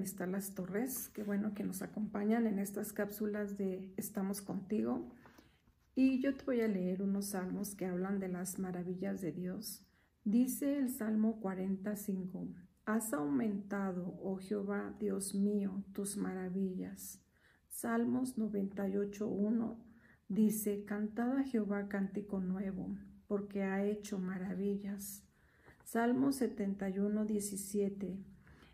Amistad Las Torres. Qué bueno que nos acompañan en estas cápsulas de Estamos contigo. Y yo te voy a leer unos salmos que hablan de las maravillas de Dios. Dice el Salmo 45, Has aumentado, oh Jehová, Dios mío, tus maravillas. Salmos 98.1 dice, Cantad a Jehová cántico nuevo, porque ha hecho maravillas. Salmo 71, 17.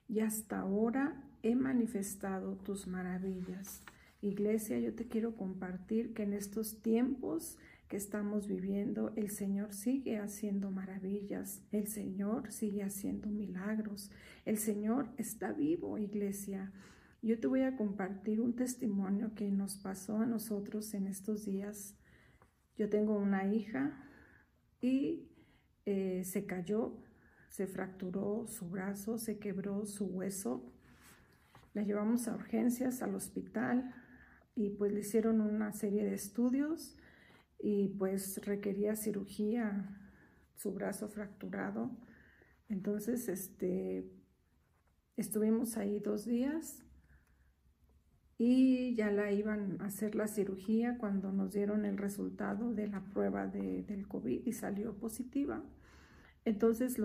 Y hasta ahora he manifestado tus maravillas. Iglesia, yo te quiero compartir que en estos tiempos que estamos viviendo, el Señor sigue haciendo maravillas, el Señor sigue haciendo milagros, el Señor está vivo, iglesia. Yo te voy a compartir un testimonio que nos pasó a nosotros en estos días. Yo tengo una hija y eh, se cayó se fracturó su brazo, se quebró su hueso. La llevamos a urgencias al hospital y pues le hicieron una serie de estudios y pues requería cirugía su brazo fracturado. Entonces, este, estuvimos ahí dos días y ya la iban a hacer la cirugía cuando nos dieron el resultado de la prueba de, del COVID y salió positiva. Entonces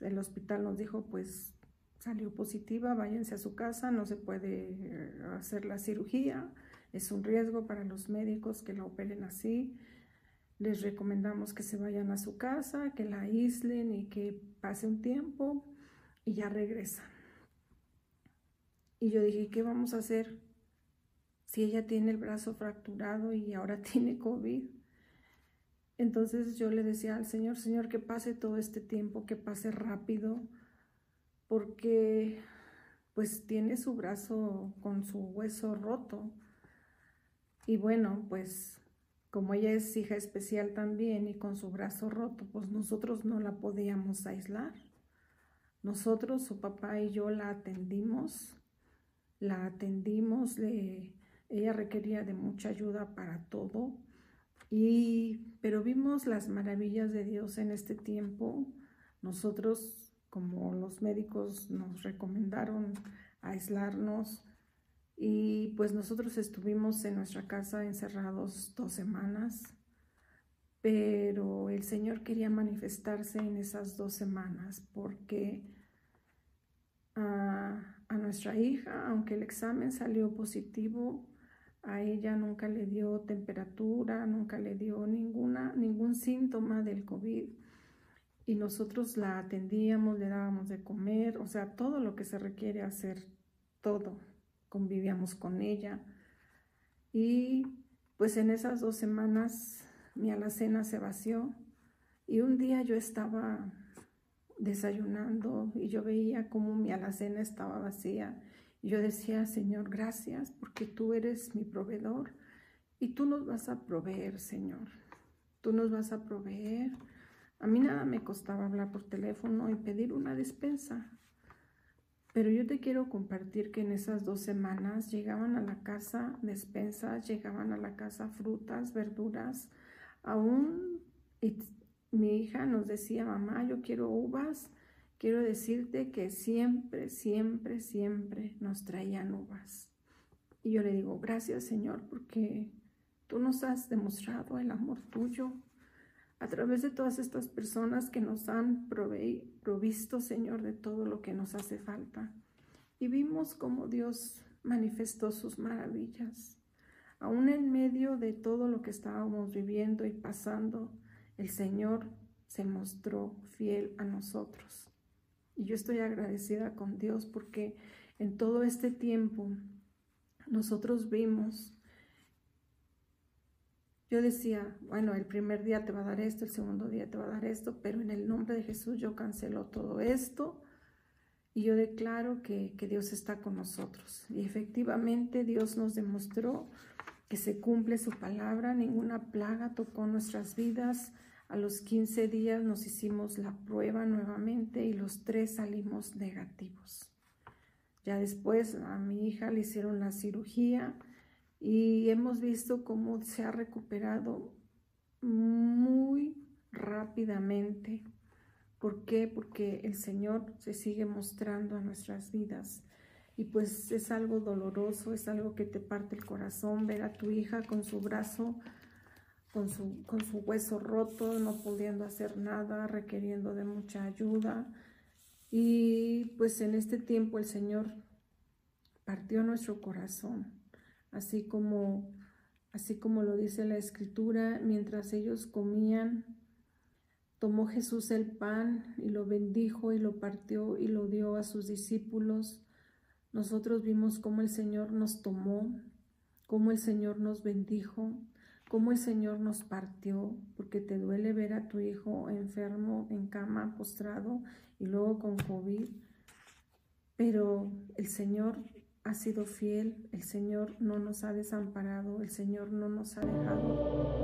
el hospital nos dijo, pues salió positiva, váyanse a su casa, no se puede eh, hacer la cirugía, es un riesgo para los médicos que la operen así. Les recomendamos que se vayan a su casa, que la aíslen y que pase un tiempo y ya regresan. Y yo dije, ¿qué vamos a hacer si ella tiene el brazo fracturado y ahora tiene COVID? Entonces yo le decía al Señor, Señor, que pase todo este tiempo, que pase rápido, porque pues tiene su brazo con su hueso roto. Y bueno, pues como ella es hija especial también y con su brazo roto, pues nosotros no la podíamos aislar. Nosotros, su papá y yo la atendimos, la atendimos, le, ella requería de mucha ayuda para todo y, pero vimos las maravillas de Dios en este tiempo. Nosotros, como los médicos nos recomendaron aislarnos, y pues nosotros estuvimos en nuestra casa encerrados dos semanas, pero el Señor quería manifestarse en esas dos semanas porque a, a nuestra hija, aunque el examen salió positivo, a ella nunca le dio temperatura, nunca le dio ninguna, ningún síntoma del COVID. Y nosotros la atendíamos, le dábamos de comer, o sea, todo lo que se requiere hacer, todo. Convivíamos con ella. Y pues en esas dos semanas mi alacena se vació. Y un día yo estaba desayunando y yo veía como mi alacena estaba vacía yo decía, Señor, gracias porque tú eres mi proveedor y tú nos vas a proveer, Señor. Tú nos vas a proveer. A mí nada me costaba hablar por teléfono y pedir una despensa. Pero yo te quiero compartir que en esas dos semanas llegaban a la casa despensas, llegaban a la casa frutas, verduras, aún mi hija nos decía, mamá, yo quiero uvas, quiero decirte que siempre, siempre, siempre nos traían uvas. Y yo le digo, gracias Señor, porque tú nos has demostrado el amor tuyo a través de todas estas personas que nos han provisto, Señor, de todo lo que nos hace falta. Y vimos cómo Dios manifestó sus maravillas. Aún en medio de todo lo que estábamos viviendo y pasando, el Señor se mostró fiel a nosotros. Y yo estoy agradecida con Dios porque en todo este tiempo nosotros vimos, yo decía, bueno, el primer día te va a dar esto, el segundo día te va a dar esto, pero en el nombre de Jesús yo cancelo todo esto y yo declaro que, que Dios está con nosotros. Y efectivamente Dios nos demostró que se cumple su palabra, ninguna plaga tocó nuestras vidas, a los 15 días nos hicimos la prueba nuevamente y los tres salimos negativos. Ya después a mi hija le hicieron la cirugía y hemos visto cómo se ha recuperado muy rápidamente. ¿Por qué? Porque el Señor se sigue mostrando a nuestras vidas. Y pues es algo doloroso, es algo que te parte el corazón ver a tu hija con su brazo, con su, con su hueso roto, no pudiendo hacer nada, requiriendo de mucha ayuda. Y pues en este tiempo el Señor partió nuestro corazón, así como, así como lo dice la Escritura, mientras ellos comían, tomó Jesús el pan y lo bendijo y lo partió y lo dio a sus discípulos. Nosotros vimos cómo el Señor nos tomó, cómo el Señor nos bendijo, cómo el Señor nos partió, porque te duele ver a tu hijo enfermo, en cama, postrado y luego con COVID. Pero el Señor ha sido fiel, el Señor no nos ha desamparado, el Señor no nos ha dejado.